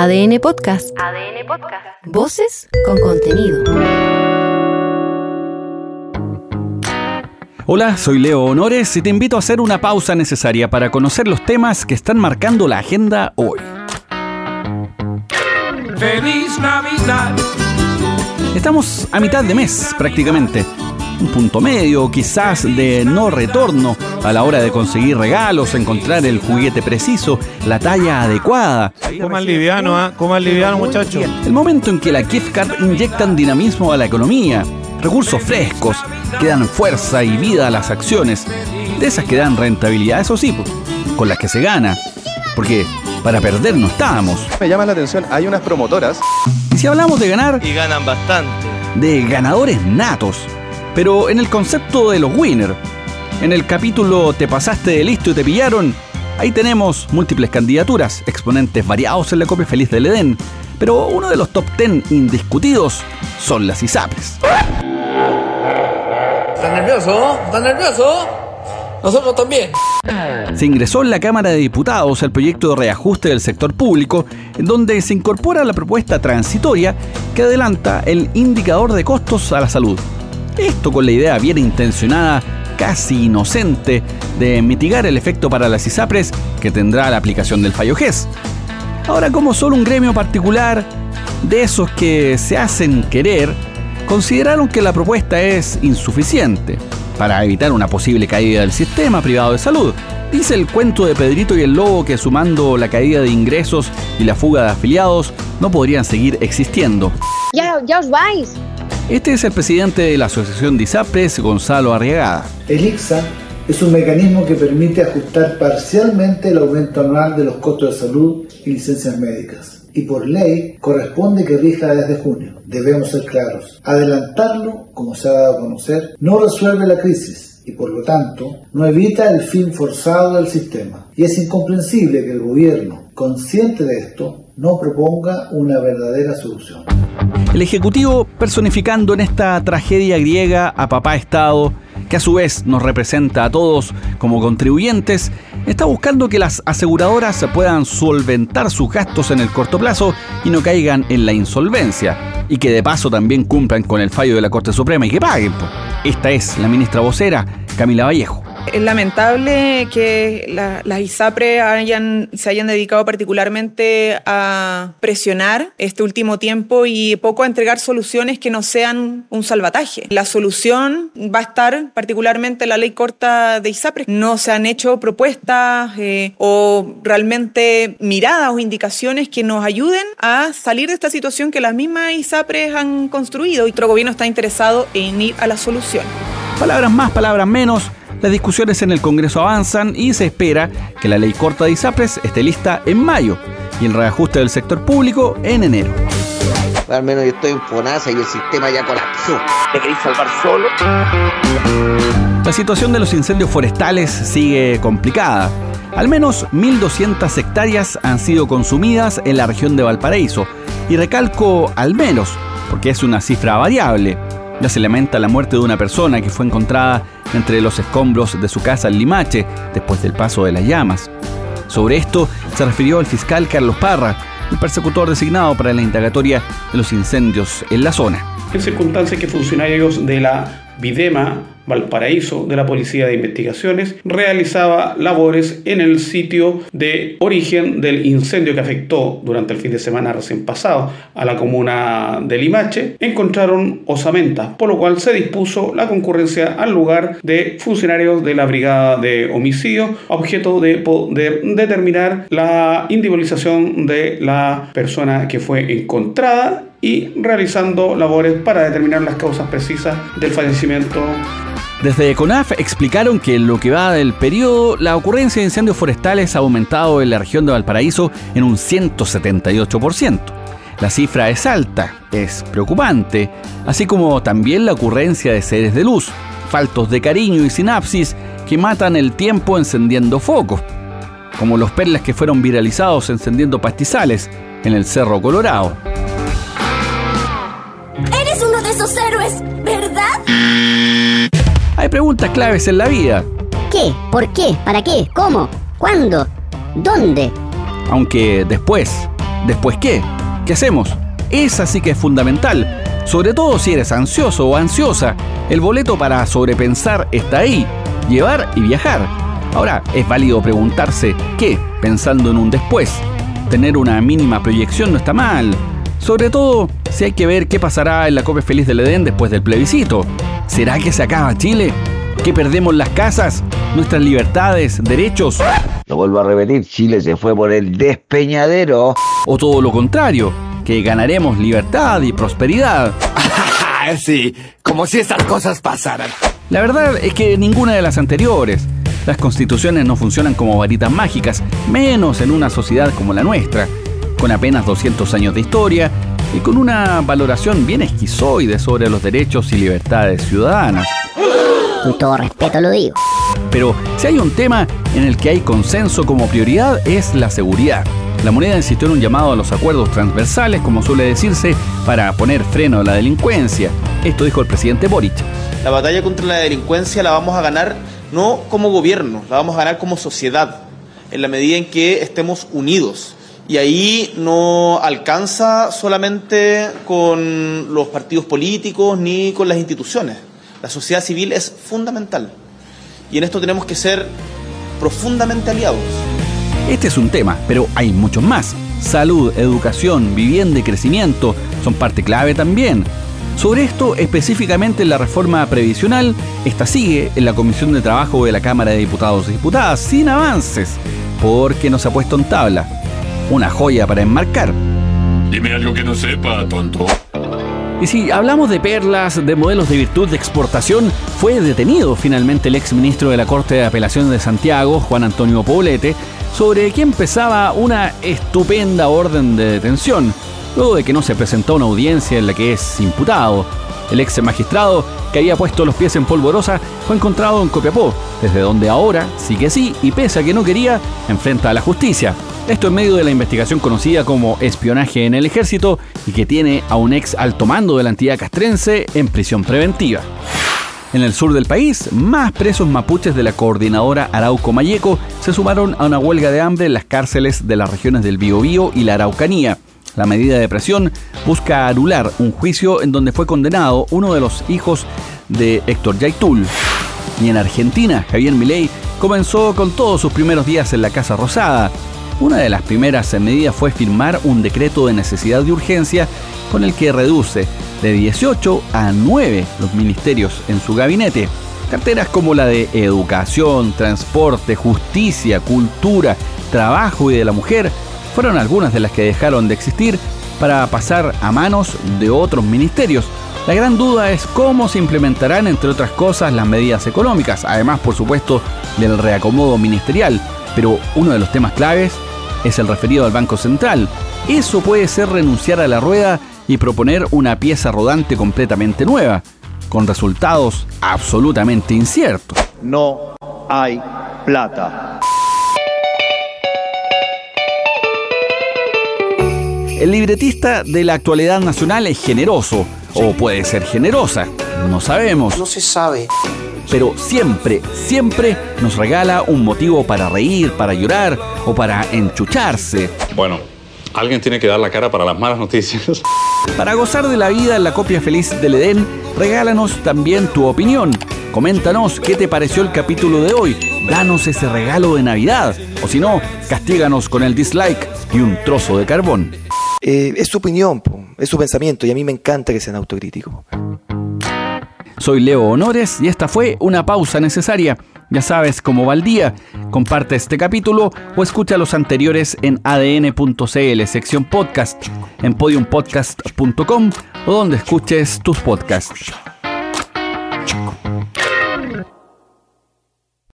ADN Podcast. ADN Podcast. Voces con contenido. Hola, soy Leo Honores y te invito a hacer una pausa necesaria para conocer los temas que están marcando la agenda hoy. Feliz Navidad. Estamos a mitad de mes prácticamente. Un punto medio, quizás de no retorno a la hora de conseguir regalos, encontrar el juguete preciso, la talla adecuada. Coman liviano, ¿ah? Coman liviano, muchachos. El momento en que la gift card inyectan dinamismo a la economía, recursos frescos, que dan fuerza y vida a las acciones, de esas que dan rentabilidad, eso sí, pues, con las que se gana. Porque para perder no estábamos. Me llama la atención, hay unas promotoras. Y si hablamos de ganar, Y ganan bastante. de ganadores natos, pero en el concepto de los winners. En el capítulo Te pasaste de listo y te pillaron, ahí tenemos múltiples candidaturas, exponentes variados en la copia feliz del Edén, pero uno de los top 10 indiscutidos son las ISAPRES. ¿Estás nervioso? ¿Estás nervioso? Nosotros también. Se ingresó en la Cámara de Diputados el proyecto de reajuste del sector público, en donde se incorpora la propuesta transitoria que adelanta el indicador de costos a la salud. Esto con la idea bien intencionada, casi inocente, de mitigar el efecto para las ISAPRES que tendrá la aplicación del fallo GES. Ahora, como solo un gremio particular, de esos que se hacen querer, consideraron que la propuesta es insuficiente para evitar una posible caída del sistema privado de salud. Dice el cuento de Pedrito y el Lobo que sumando la caída de ingresos y la fuga de afiliados no podrían seguir existiendo. Ya, ya os vais. Este es el presidente de la Asociación de Gonzalo Arriagada. El ICSA es un mecanismo que permite ajustar parcialmente el aumento anual de los costos de salud y licencias médicas. Y por ley corresponde que rija desde junio. Debemos ser claros. Adelantarlo, como se ha dado a conocer, no resuelve la crisis y por lo tanto no evita el fin forzado del sistema. Y es incomprensible que el gobierno, consciente de esto, no proponga una verdadera solución. El Ejecutivo personificando en esta tragedia griega a papá Estado, que a su vez nos representa a todos como contribuyentes, está buscando que las aseguradoras puedan solventar sus gastos en el corto plazo y no caigan en la insolvencia, y que de paso también cumplan con el fallo de la Corte Suprema y que paguen. Esta es la ministra vocera, Camila Vallejo. Es lamentable que la- las ISAPRE se hayan dedicado particularmente a presionar este último tiempo y poco a entregar soluciones que no sean un salvataje. La solución va a estar particularmente en la ley corta de ISAPRE. No se han hecho propuestas eh, o realmente miradas o indicaciones que nos ayuden a salir de esta situación que las mismas ISAPRES han construido. Y nuestro gobierno está interesado en ir a la solución. Palabras más, palabras menos. Las discusiones en el Congreso avanzan y se espera que la ley corta de ISAPRES esté lista en mayo y el reajuste del sector público en enero. Al menos yo estoy en FONASA y el sistema ya colapsó. ¿Te queréis salvar solo? La situación de los incendios forestales sigue complicada. Al menos 1.200 hectáreas han sido consumidas en la región de Valparaíso. Y recalco al menos, porque es una cifra variable. Ya se lamenta la muerte de una persona que fue encontrada entre los escombros de su casa en Limache después del paso de las llamas. Sobre esto se refirió el fiscal Carlos Parra, el persecutor designado para la indagatoria de los incendios en la zona. en circunstancias que funcionarios de la Videma Valparaíso de la Policía de Investigaciones realizaba labores en el sitio de origen del incendio que afectó durante el fin de semana recién pasado a la comuna de Limache, encontraron osamenta, por lo cual se dispuso la concurrencia al lugar de funcionarios de la Brigada de Homicidio, objeto de poder determinar la individualización de la persona que fue encontrada y realizando labores para determinar las causas precisas del fallecimiento Desde CONAF explicaron que en lo que va del periodo, la ocurrencia de incendios forestales ha aumentado en la región de Valparaíso en un 178%. La cifra es alta, es preocupante, así como también la ocurrencia de seres de luz, faltos de cariño y sinapsis que matan el tiempo encendiendo focos, como los perlas que fueron viralizados encendiendo pastizales en el Cerro Colorado. Hay preguntas claves en la vida, ¿Qué? ¿Por qué? ¿Para qué? ¿Cómo? ¿Cuándo? ¿Dónde? aunque después, ¿después qué? ¿Qué hacemos? Esa sí que es fundamental, sobre todo si eres ansioso o ansiosa. El boleto para sobrepensar está ahí, llevar y viajar. Ahora, es válido preguntarse qué, pensando en un después. Tener una mínima proyección no está mal, sobre todo si hay que ver qué pasará en la Copa Feliz del Edén después del plebiscito. ¿Será que se acaba Chile? ¿Que perdemos las casas? ¿Nuestras libertades? ¿Derechos? Lo vuelvo a repetir, Chile se fue por el despeñadero. ¿O todo lo contrario? ¿Que ganaremos libertad y prosperidad? sí, como si estas cosas pasaran. La verdad es que ninguna de las anteriores. Las constituciones no funcionan como varitas mágicas, menos en una sociedad como la nuestra con apenas 200 años de historia y con una valoración bien esquizoide sobre los derechos y libertades ciudadanas. Con todo respeto lo digo. Pero si hay un tema en el que hay consenso como prioridad es la seguridad. La moneda insistió en un llamado a los acuerdos transversales, como suele decirse, para poner freno a la delincuencia. Esto dijo el presidente Boric. La batalla contra la delincuencia la vamos a ganar no como gobierno, la vamos a ganar como sociedad, en la medida en que estemos unidos y ahí no alcanza solamente con los partidos políticos ni con las instituciones. La sociedad civil es fundamental. Y en esto tenemos que ser profundamente aliados. Este es un tema, pero hay muchos más. Salud, educación, vivienda y crecimiento son parte clave también. Sobre esto, específicamente en la reforma previsional, esta sigue en la Comisión de Trabajo de la Cámara de Diputados y Diputadas sin avances, porque no se ha puesto en tabla una joya para enmarcar. Dime algo que no sepa, tonto. Y si hablamos de perlas, de modelos de virtud de exportación, fue detenido finalmente el ex ministro de la Corte de Apelaciones de Santiago, Juan Antonio Poblete, sobre quien pesaba una estupenda orden de detención, luego de que no se presentó una audiencia en la que es imputado. El ex magistrado, que había puesto los pies en polvorosa, fue encontrado en Copiapó, desde donde ahora, sí que sí, y pese a que no quería, enfrenta a la justicia. Esto en medio de la investigación conocida como espionaje en el ejército y que tiene a un ex alto mando de la entidad castrense en prisión preventiva. En el sur del país, más presos mapuches de la coordinadora Arauco Mayeco se sumaron a una huelga de hambre en las cárceles de las regiones del Biobío y la Araucanía. La medida de presión busca anular un juicio en donde fue condenado uno de los hijos de Héctor Yaitul. Y en Argentina, Javier Milei comenzó con todos sus primeros días en la Casa Rosada. Una de las primeras medidas fue firmar un decreto de necesidad de urgencia con el que reduce de 18 a 9 los ministerios en su gabinete. Carteras como la de educación, transporte, justicia, cultura, trabajo y de la mujer fueron algunas de las que dejaron de existir para pasar a manos de otros ministerios. La gran duda es cómo se implementarán, entre otras cosas, las medidas económicas, además, por supuesto, del reacomodo ministerial. Pero uno de los temas claves es el referido al Banco Central. Eso puede ser renunciar a la rueda y proponer una pieza rodante completamente nueva, con resultados absolutamente inciertos. No hay plata. El libretista de la actualidad nacional es generoso, o puede ser generosa, no sabemos. No se sabe. Pero siempre, siempre nos regala un motivo para reír, para llorar o para enchucharse. Bueno, alguien tiene que dar la cara para las malas noticias. Para gozar de la vida en la copia feliz del Edén, regálanos también tu opinión. Coméntanos qué te pareció el capítulo de hoy. Danos ese regalo de Navidad. O si no, castíganos con el dislike y un trozo de carbón. Eh, es su opinión, es su pensamiento y a mí me encanta que sean autocríticos. Soy Leo Honores y esta fue una pausa necesaria. Ya sabes cómo va el día. Comparte este capítulo o escucha los anteriores en adn.cl, sección podcast, en podiumpodcast.com o donde escuches tus podcasts.